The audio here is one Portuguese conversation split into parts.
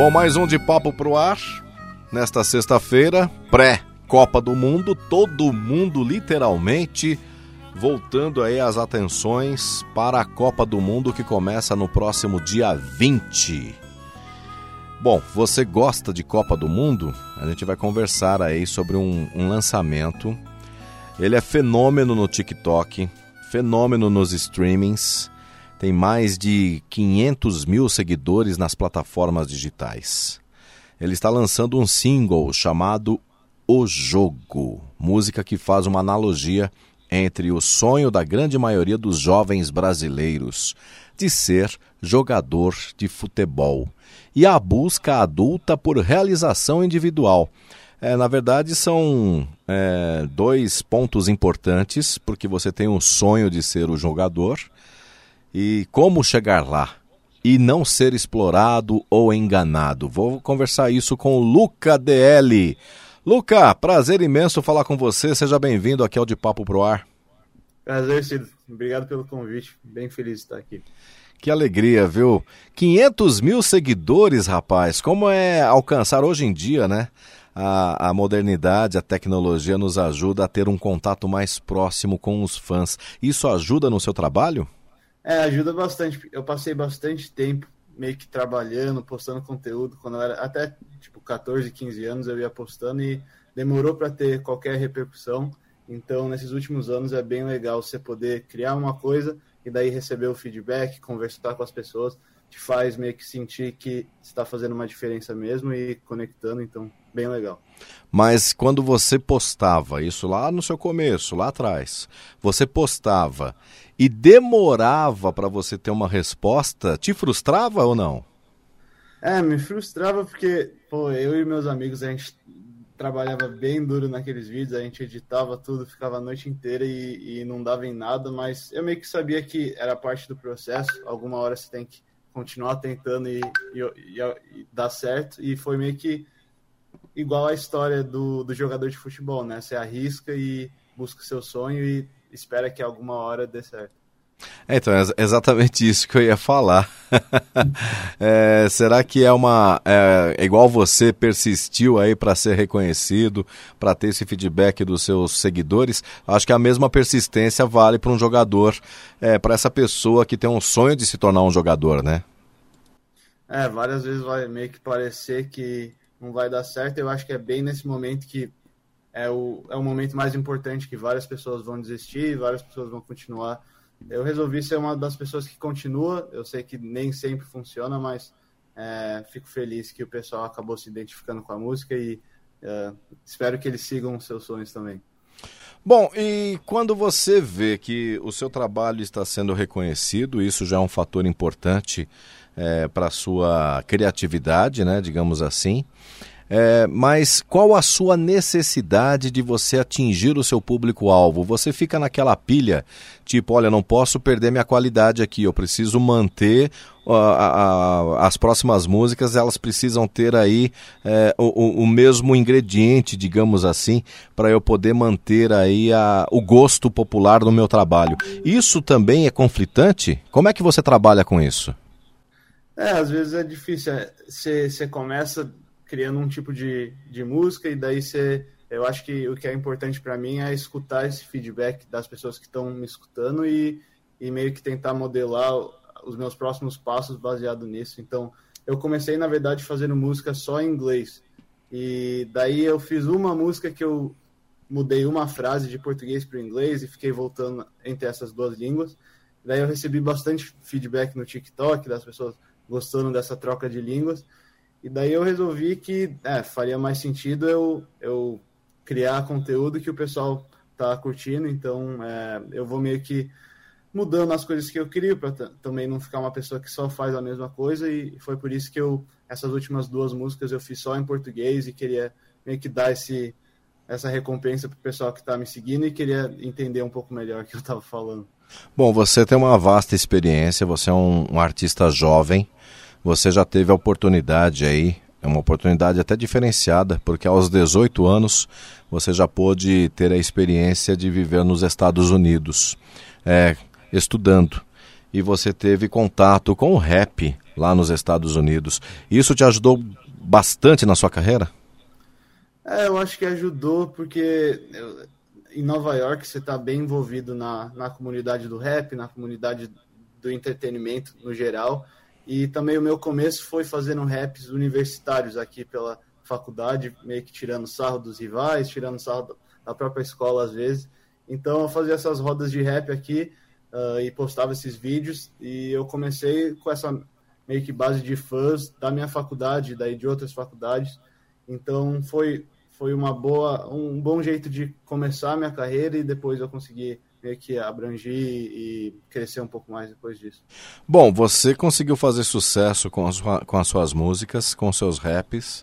Bom, mais um de papo pro ar. Nesta sexta-feira, pré-Copa do Mundo, todo mundo literalmente voltando aí as atenções para a Copa do Mundo que começa no próximo dia 20. Bom, você gosta de Copa do Mundo? A gente vai conversar aí sobre um, um lançamento. Ele é fenômeno no TikTok, fenômeno nos streamings, tem mais de 500 mil seguidores nas plataformas digitais. Ele está lançando um single chamado O Jogo, música que faz uma analogia entre o sonho da grande maioria dos jovens brasileiros de ser jogador de futebol e a busca adulta por realização individual. É, na verdade, são é, dois pontos importantes, porque você tem o sonho de ser o jogador e como chegar lá e não ser explorado ou enganado. Vou conversar isso com o Luca DL. Luca, prazer imenso falar com você. Seja bem-vindo aqui ao De Papo Pro Ar. Prazer, Cido. Obrigado pelo convite. Bem feliz de estar aqui. Que alegria, viu? 500 mil seguidores, rapaz. Como é alcançar hoje em dia, né? A, a, modernidade, a tecnologia nos ajuda a ter um contato mais próximo com os fãs. Isso ajuda no seu trabalho? É, ajuda bastante. Eu passei bastante tempo meio que trabalhando, postando conteúdo. Quando eu era até tipo 14, 15 anos, eu ia postando e demorou para ter qualquer repercussão. Então, nesses últimos anos, é bem legal você poder criar uma coisa e daí receber o feedback, conversar com as pessoas, te faz meio que sentir que está fazendo uma diferença mesmo e conectando, então bem legal. Mas quando você postava isso lá no seu começo, lá atrás, você postava e demorava para você ter uma resposta, te frustrava ou não? É, me frustrava porque, pô, eu e meus amigos, a gente trabalhava bem duro naqueles vídeos, a gente editava tudo, ficava a noite inteira e, e não dava em nada, mas eu meio que sabia que era parte do processo, alguma hora você tem que continuar tentando e, e, e, dar certo, e foi meio que igual a história do, do jogador de futebol, né? Você arrisca e busca o seu sonho e espera que alguma hora dê certo. É, então, é exatamente isso que eu ia falar. é, será que é uma. É, igual você persistiu aí para ser reconhecido, para ter esse feedback dos seus seguidores? Acho que a mesma persistência vale para um jogador, é, para essa pessoa que tem um sonho de se tornar um jogador, né? É, várias vezes vai meio que parecer que não vai dar certo. Eu acho que é bem nesse momento que é o, é o momento mais importante que várias pessoas vão desistir, várias pessoas vão continuar eu resolvi ser uma das pessoas que continua. Eu sei que nem sempre funciona, mas é, fico feliz que o pessoal acabou se identificando com a música e é, espero que eles sigam os seus sonhos também. Bom, e quando você vê que o seu trabalho está sendo reconhecido, isso já é um fator importante é, para a sua criatividade, né, digamos assim. É, mas qual a sua necessidade de você atingir o seu público-alvo? Você fica naquela pilha, tipo, olha, não posso perder minha qualidade aqui, eu preciso manter as próximas músicas, elas precisam ter aí é, o, o, mesmo ingrediente, digamos assim, para eu poder manter aí a, o gosto popular no meu trabalho. Isso também é conflitante? Como é que você trabalha com isso? É, às vezes é difícil. Você é, começa criando um tipo de, de música e daí você eu acho que o que é importante para mim é escutar esse feedback das pessoas que estão me escutando e, e meio que tentar modelar os meus próximos passos baseado nisso. Então, eu comecei, na verdade, fazendo música só em inglês. E daí eu fiz uma música que eu mudei uma frase de português para inglês e fiquei voltando entre essas duas línguas. Daí eu recebi bastante feedback no TikTok das pessoas gostando dessa troca de línguas. E daí eu resolvi que é, faria mais sentido eu, eu criar conteúdo que o pessoal tá curtindo, então é, eu vou meio que mudando as coisas que eu crio para também não ficar uma pessoa que só faz a mesma coisa e foi por isso que eu essas últimas duas músicas eu fiz só em português e queria meio que dar esse essa recompensa para o pessoal que está me seguindo e queria entender um pouco melhor o que eu estava falando. Bom, você tem uma vasta experiência, você é um, um artista jovem, você já teve a oportunidade aí, é uma oportunidade até diferenciada, porque aos 18 anos você já pôde ter a experiência de viver nos Estados Unidos. É, estudando e você teve contato com o rap lá nos Estados Unidos. Isso te ajudou bastante na sua carreira? É, eu acho que ajudou porque eu, em Nova York você está bem envolvido na, na comunidade do rap, na comunidade do entretenimento no geral. E também o meu começo foi fazendo raps universitários aqui pela faculdade, meio que tirando sarro dos rivais, tirando sarro da própria escola às vezes. Então eu fazia essas rodas de rap aqui uh, e postava esses vídeos. E eu comecei com essa meio que base de fãs da minha faculdade, daí de outras faculdades. Então foi foi uma boa um bom jeito de começar a minha carreira e depois eu consegui meio que abranger e crescer um pouco mais depois disso. Bom, você conseguiu fazer sucesso com as, com as suas músicas, com seus raps,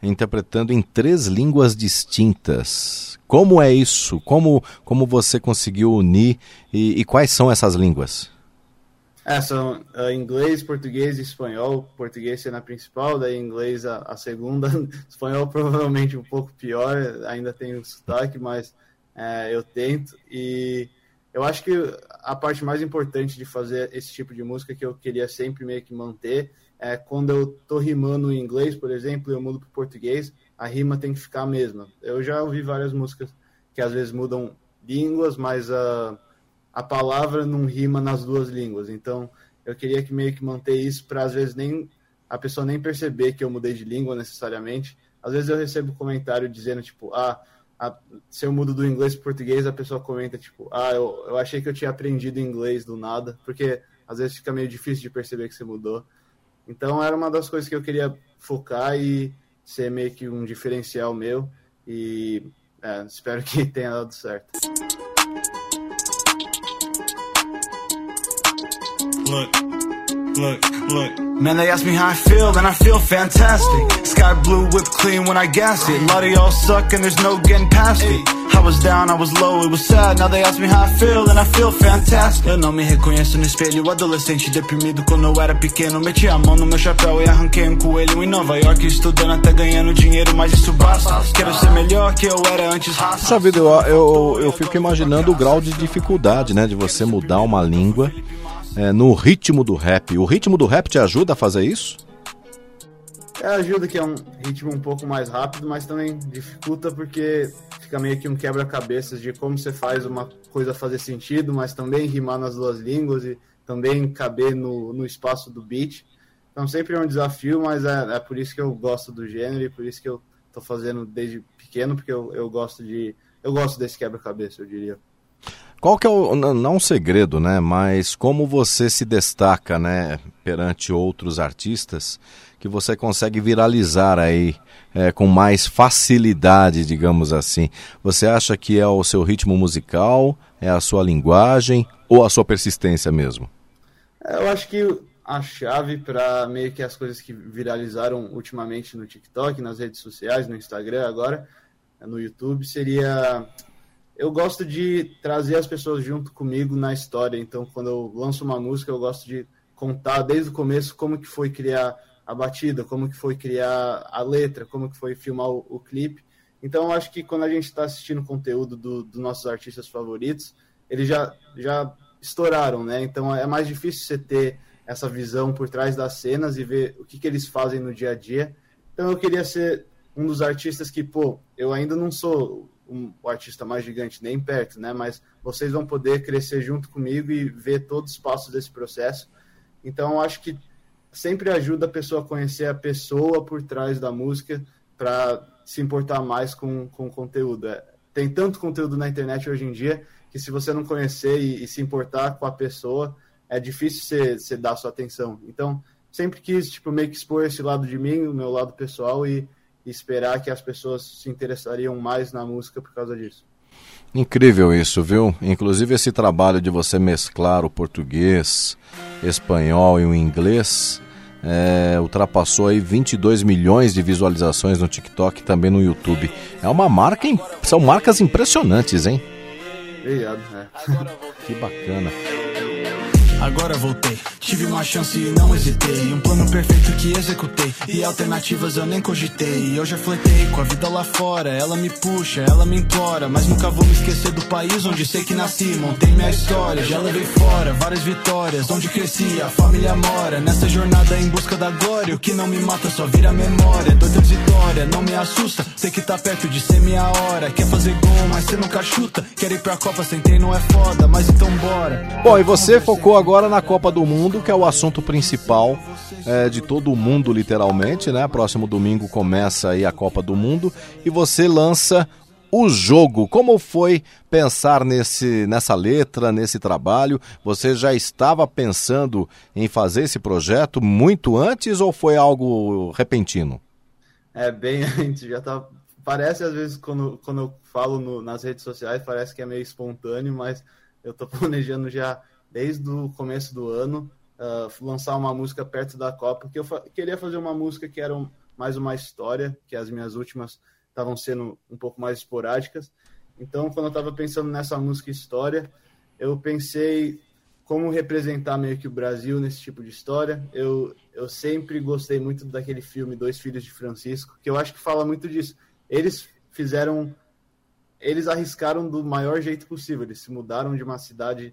interpretando em três línguas distintas. Como é isso? Como, como você conseguiu unir e, e quais são essas línguas? É, são uh, inglês, português e espanhol. Português sendo a principal, daí inglês a, a segunda. espanhol provavelmente um pouco pior, ainda tem o sotaque, mas é, eu tento. E eu acho que a parte mais importante de fazer esse tipo de música que eu queria sempre meio que manter é quando eu tô rimando em inglês, por exemplo, eu mudo para português, a rima tem que ficar a mesma. Eu já ouvi várias músicas que às vezes mudam línguas, mas a, a palavra não rima nas duas línguas. Então, eu queria que meio que manter isso para às vezes nem a pessoa nem perceber que eu mudei de língua necessariamente. Às vezes eu recebo comentário dizendo tipo, ah, a, se eu mudo do inglês para português, a pessoa comenta tipo, ah, eu, eu achei que eu tinha aprendido inglês do nada, porque às vezes fica meio difícil de perceber que você mudou. Então era uma das coisas que eu queria focar e ser meio que um diferencial meu e é, espero que tenha dado certo. Look, look, look. Man, they ask me how I feel, and I feel fantastic. Sky blue, whipped clean when I gas it. A lot of y'all suck, and there's no getting past it. I was down, I was low, it was sad. Now they ask me how I feel and I feel fantastic. Eu não me reconheço no espelho Adolescente deprimido. Quando eu era pequeno Meti a mão no meu chapéu e arranquei um coelho Em Nova York estudando até ganhando dinheiro Mas isso basta, quero ser melhor que eu era antes. Vida, eu, eu, eu fico imaginando o grau de dificuldade, né De você mudar uma língua é, no ritmo do rap O ritmo do rap te ajuda a fazer isso? É, ajuda que é um ritmo um pouco mais rápido, mas também dificulta porque fica meio que um quebra-cabeças de como você faz uma coisa fazer sentido, mas também rimar nas duas línguas e também caber no, no espaço do beat. Então sempre é um desafio, mas é, é por isso que eu gosto do gênero e por isso que eu tô fazendo desde pequeno, porque eu, eu gosto de. Eu gosto desse quebra-cabeça, eu diria. Qual que é o, não um segredo, né, mas como você se destaca, né, perante outros artistas que você consegue viralizar aí é, com mais facilidade, digamos assim? Você acha que é o seu ritmo musical, é a sua linguagem ou a sua persistência mesmo? Eu acho que a chave para meio que as coisas que viralizaram ultimamente no TikTok, nas redes sociais, no Instagram agora, no YouTube, seria eu gosto de trazer as pessoas junto comigo na história. Então, quando eu lanço uma música, eu gosto de contar desde o começo como que foi criar a batida, como que foi criar a letra, como que foi filmar o, o clipe. Então, eu acho que quando a gente está assistindo conteúdo do, dos nossos artistas favoritos, eles já, já estouraram, né? Então, é mais difícil você ter essa visão por trás das cenas e ver o que, que eles fazem no dia a dia. Então, eu queria ser um dos artistas que, pô, eu ainda não sou um, o artista mais gigante nem perto, né? Mas vocês vão poder crescer junto comigo e ver todos os passos desse processo. Então, acho que sempre ajuda a pessoa a conhecer a pessoa por trás da música para se importar mais com, com o conteúdo. É, tem tanto conteúdo na internet hoje em dia que se você não conhecer e, e se importar com a pessoa, é difícil você, dar sua atenção. Então, sempre quis tipo, meio que expor esse lado de mim, o meu lado pessoal, e, e esperar que as pessoas se interessariam mais na música por causa disso. Incrível isso, viu? Inclusive esse trabalho de você mesclar o português, espanhol e o inglês é, ultrapassou aí 22 milhões de visualizações no TikTok e também no YouTube. É uma marca, são marcas impressionantes, hein? Obrigado, né? Que bacana. Agora voltei, tive uma chance e não hesitei. Um plano perfeito que executei. E alternativas eu nem cogitei. Eu já fletei com a vida lá fora. Ela me puxa, ela me implora. Mas nunca vou me esquecer do país onde sei que nasci. Montei minha história, já levei fora várias vitórias. Onde cresci, a família mora. Nessa jornada em busca da glória. O que não me mata só vira memória. Dor transitória, não me assusta. Sei que tá perto de ser minha hora. Quer fazer gol, mas cê nunca chuta. Quer ir pra Copa, sentei, não é foda. Mas então bora. Bom, e você focou agora agora na Copa do Mundo, que é o assunto principal é, de todo mundo, literalmente, né? Próximo domingo começa aí a Copa do Mundo e você lança o jogo. Como foi pensar nesse, nessa letra, nesse trabalho? Você já estava pensando em fazer esse projeto muito antes ou foi algo repentino? É bem antes, já tá. Parece às vezes quando, quando eu falo no, nas redes sociais, parece que é meio espontâneo, mas eu tô planejando já desde o começo do ano, uh, lançar uma música perto da Copa, que eu fa queria fazer uma música que era um, mais uma história, que as minhas últimas estavam sendo um pouco mais esporádicas. Então, quando eu estava pensando nessa música história, eu pensei como representar meio que o Brasil nesse tipo de história. Eu, eu sempre gostei muito daquele filme Dois Filhos de Francisco, que eu acho que fala muito disso. Eles fizeram, eles arriscaram do maior jeito possível. Eles se mudaram de uma cidade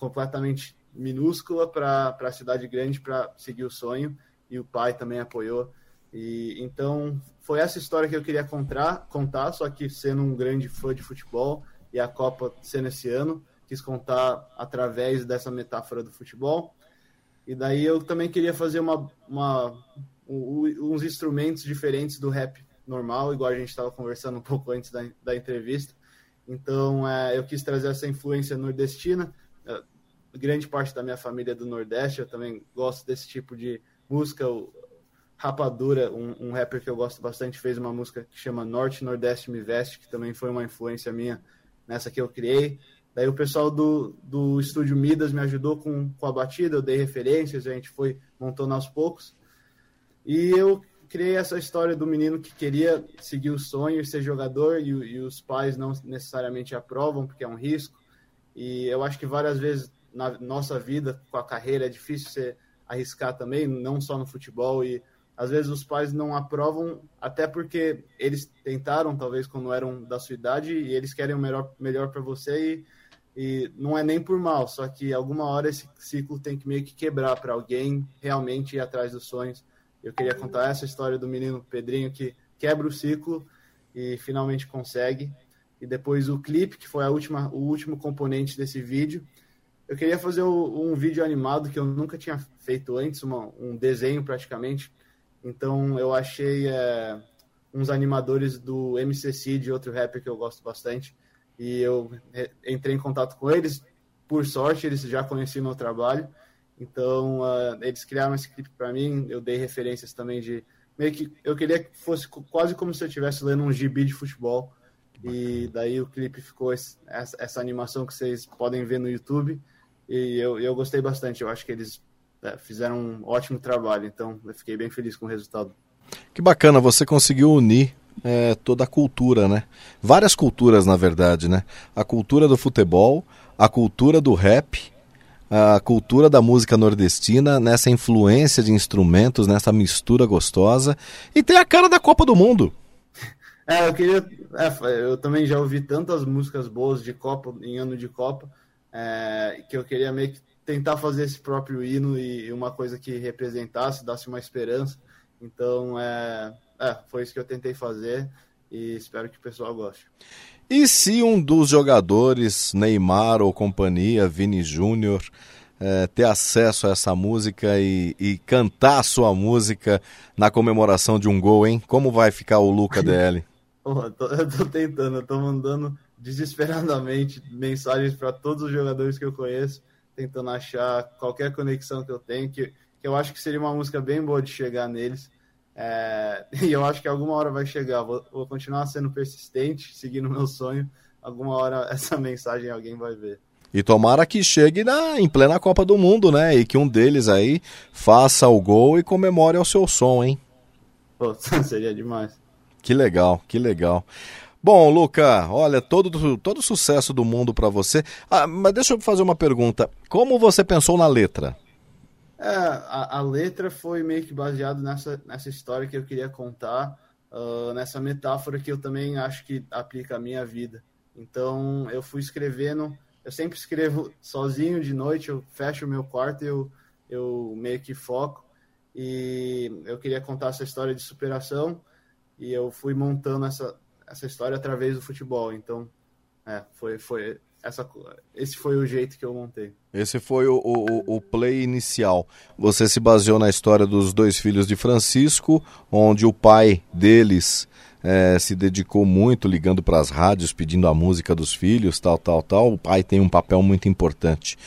completamente minúscula para a cidade grande para seguir o sonho e o pai também apoiou. E então foi essa história que eu queria contar, contar, só que sendo um grande fã de futebol e a Copa sendo esse ano, quis contar através dessa metáfora do futebol. E daí eu também queria fazer uma, uma uns instrumentos diferentes do rap normal, igual a gente estava conversando um pouco antes da, da entrevista. Então é, eu quis trazer essa influência nordestina, grande parte da minha família é do Nordeste, eu também gosto desse tipo de música. O Rapadura, um, um, rapper que eu gosto bastante, fez uma música que chama Norte Nordeste Me Veste, que também foi uma influência minha nessa que eu criei. Daí o pessoal do, do estúdio Midas me ajudou com, com a batida, eu dei referências, a gente foi montando aos poucos. E eu criei essa história do menino que queria seguir o sonho e ser jogador, e, e os pais não necessariamente aprovam, porque é um risco. E eu acho que várias vezes na nossa vida com a carreira, é difícil você arriscar também, não só no futebol e às vezes os pais não aprovam até porque eles tentaram talvez quando eram da sua idade e eles querem o melhor melhor para você e, e não é nem por mal, só que alguma hora esse ciclo tem que meio que quebrar para alguém realmente ir atrás dos sonhos. Eu queria contar essa história do menino Pedrinho que quebra o ciclo e finalmente consegue. E depois o clipe, que foi a última, o último componente desse vídeo, eu queria fazer um vídeo animado que eu nunca tinha feito antes, uma, um desenho praticamente. Então eu achei é, uns animadores do MCC, de outro rapper que eu gosto bastante, e eu entrei em contato com eles. Por sorte, eles já conheciam meu trabalho, então uh, eles criaram esse clipe para mim. Eu dei referências também de meio que eu queria que fosse quase como se eu estivesse lendo um gibi de futebol. E daí o clipe ficou esse, essa, essa animação que vocês podem ver no YouTube. E eu, eu gostei bastante. Eu acho que eles é, fizeram um ótimo trabalho. Então, eu fiquei bem feliz com o resultado. Que bacana, você conseguiu unir é, toda a cultura, né? Várias culturas, na verdade, né? A cultura do futebol, a cultura do rap, a cultura da música nordestina, nessa influência de instrumentos, nessa mistura gostosa. E tem a cara da Copa do Mundo. É, eu queria. É, eu também já ouvi tantas músicas boas de Copa, em ano de Copa é, que eu queria meio que tentar fazer esse próprio hino e uma coisa que representasse, desse uma esperança. Então, é, é, foi isso que eu tentei fazer e espero que o pessoal goste. E se um dos jogadores, Neymar ou companhia, Vini Júnior, é, ter acesso a essa música e, e, cantar a sua música na comemoração de um gol, hein? Como vai ficar o Luca DL? eu, tô, eu tô tentando, eu tô mandando desesperadamente mensagens para todos os jogadores que eu conheço, tentando achar qualquer conexão que eu tenho, que, que eu acho que seria uma música bem boa de chegar neles. É, e eu acho que alguma hora vai chegar. Vou, vou, continuar sendo persistente, seguindo o meu sonho, alguma hora essa mensagem alguém vai ver. E tomara que chegue na, em plena Copa do Mundo, né? E que um deles aí faça o gol e comemore ao seu som, hein? Pô, seria demais. Que legal, que legal. Bom, Luca, olha, todo, todo sucesso do mundo para você. Ah, mas deixa eu fazer uma pergunta. Como você pensou na letra? É, a, a letra foi meio que baseado nessa, nessa história que eu queria contar, uh, nessa metáfora que eu também acho que aplica à minha vida. Então, eu fui escrevendo eu sempre escrevo sozinho de noite, eu fecho o meu quarto e eu, eu meio que foco. E eu queria contar essa história de superação e eu fui montando essa, essa história através do futebol. Então, é, foi, foi essa, esse foi o jeito que eu montei. Esse foi o, o, o, play inicial. Você se baseou na história dos dois filhos de Francisco, onde o pai deles é, se dedicou muito ligando para as rádios, pedindo a música dos filhos, tal, tal, tal. O pai tem um papel muito importante.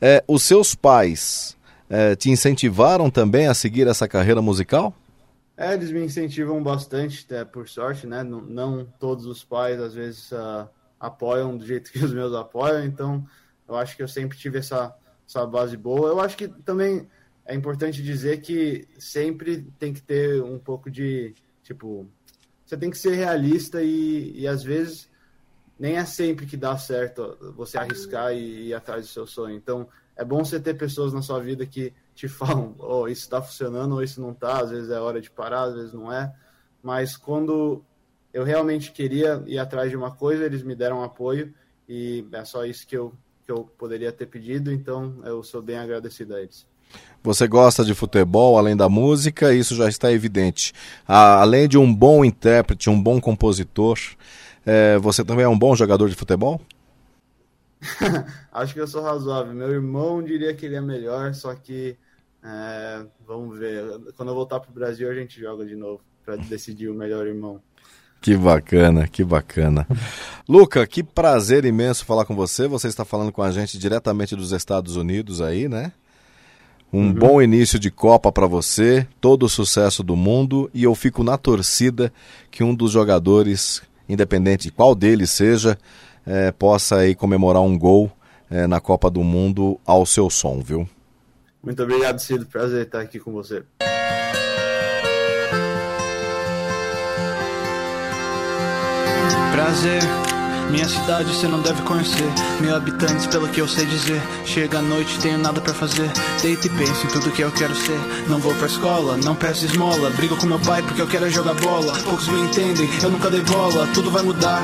É, os seus pais é, te incentivaram também a seguir essa carreira musical? É, eles me incentivam bastante, é, por sorte, né? Não, não, todos os pais, às vezes, uh, apoiam do jeito que os meus apoiam, então eu acho que eu sempre tive essa, essa base boa. Eu acho que também é importante dizer que sempre tem que ter um pouco de, tipo, você tem que ser realista e, e às vezes nem é sempre que dá certo você arriscar e ir atrás do seu sonho. Então, é bom você ter pessoas na sua vida que te falam, oh, isso está funcionando ou isso não está, às vezes é hora de parar, às vezes não é. Mas quando eu realmente queria ir atrás de uma coisa, eles me deram apoio e é só isso que eu, que eu poderia ter pedido, então eu sou bem agradecido a eles. Você gosta de futebol além da música, isso já está evidente. além de um bom intérprete, um bom compositor, é, você também é um bom jogador de futebol? Acho que eu sou razoável. Meu irmão diria que ele é melhor, só que é, vamos ver. Quando eu voltar para o Brasil, a gente joga de novo para decidir o melhor irmão. Que bacana, que bacana. Luca, que prazer imenso falar com você. Você está falando com a gente diretamente dos Estados Unidos aí, né? Um uhum. bom início de Copa para você, todo o sucesso do mundo e eu fico na torcida que um dos jogadores, independente de qual deles seja, é, possa aí comemorar um gol é, na Copa do Mundo ao seu som, viu? Muito obrigado, Cido. Prazer estar aqui com você. Prazer minha cidade você não deve conhecer. Mil habitantes, pelo que eu sei dizer. Chega a noite, tenho nada para fazer. Deito e penso em tudo que eu quero ser. Não vou pra escola, não peço esmola. Brigo com meu pai porque eu quero jogar bola. Poucos me entendem, eu nunca dei bola. Tudo vai mudar.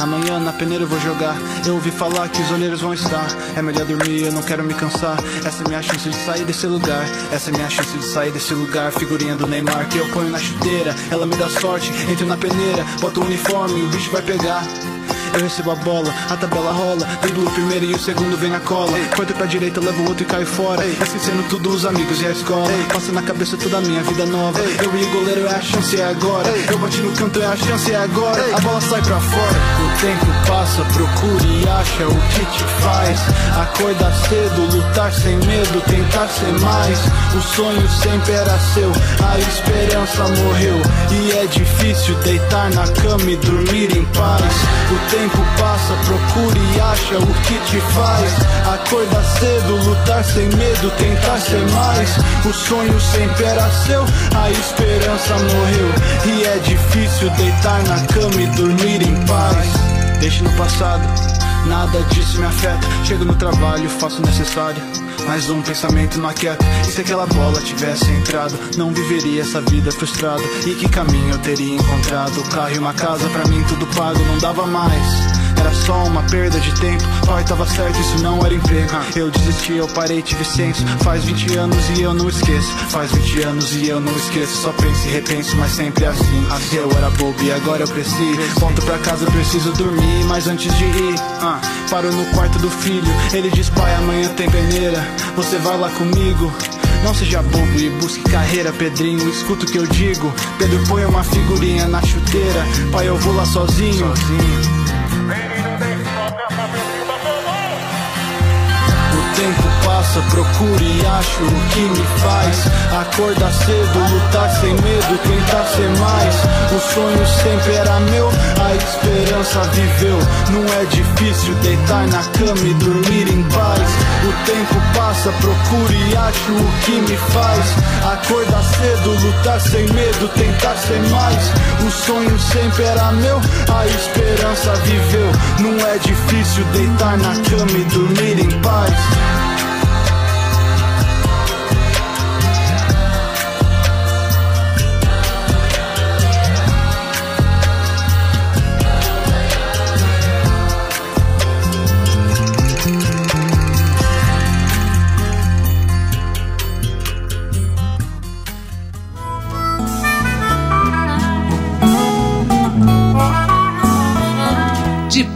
Amanhã na peneira eu vou jogar. Eu ouvi falar que os olheiros vão estar. É melhor dormir, eu não quero me cansar. Essa é minha chance de sair desse lugar. Essa é minha chance de sair desse lugar. Figurinha do Neymar que eu ponho na chuteira. Ela me dá sorte, entro na peneira. Boto o uniforme, o bicho vai pegar. Eu recebo a bola, a tabela rola. Driblo o primeiro e o segundo vem na cola. Corto pra direita, levo o outro e caio fora. Esquecendo tudo, os amigos e a escola. Passa na cabeça toda a minha vida nova. Eu e o goleiro é a chance, é agora. Eu bati no canto, é a chance, é agora. A bola sai pra fora. O tempo passa, procura e acha o que te faz. Acordar cedo, lutar sem medo, tentar ser mais. O sonho sempre era seu, a esperança morreu. E é difícil deitar na cama e dormir em paz. O tempo tempo passa, procura e acha o que te faz. Acordar cedo, lutar sem medo, tentar ser mais. O sonho sempre era seu, a esperança morreu. E é difícil deitar na cama e dormir em paz. Deixe no passado, nada disso me afeta. Chego no trabalho, faço o necessário. Mais um pensamento não aquieta E se aquela bola tivesse entrado Não viveria essa vida frustrada. E que caminho eu teria encontrado? O carro e uma casa, pra mim tudo pago Não dava mais era só uma perda de tempo. Pai tava certo, isso não era emprego. Eu desisti, eu parei, tive senso. Faz 20 anos e eu não esqueço. Faz 20 anos e eu não esqueço. Só penso e repenso, mas sempre assim. Assim eu era bobo e agora eu cresci. Volto pra casa, preciso dormir. Mas antes de ir, ah, paro no quarto do filho. Ele diz: Pai, amanhã tem peneira. Você vai lá comigo. Não seja bobo e busque carreira, Pedrinho. Escuta o que eu digo. Pedro põe uma figurinha na chuteira. Pai, eu vou lá sozinho. sozinho. Passa, procuro e acho o que me faz. Acordar cedo, lutar sem medo, tentar ser mais. O sonho sempre era meu, a esperança viveu. Não é difícil deitar na cama e dormir em paz. O tempo passa, procuro e acho o que me faz. Acordar cedo, lutar sem medo, tentar ser mais. O sonho sempre era meu, a esperança viveu. Não é difícil deitar na cama e dormir em paz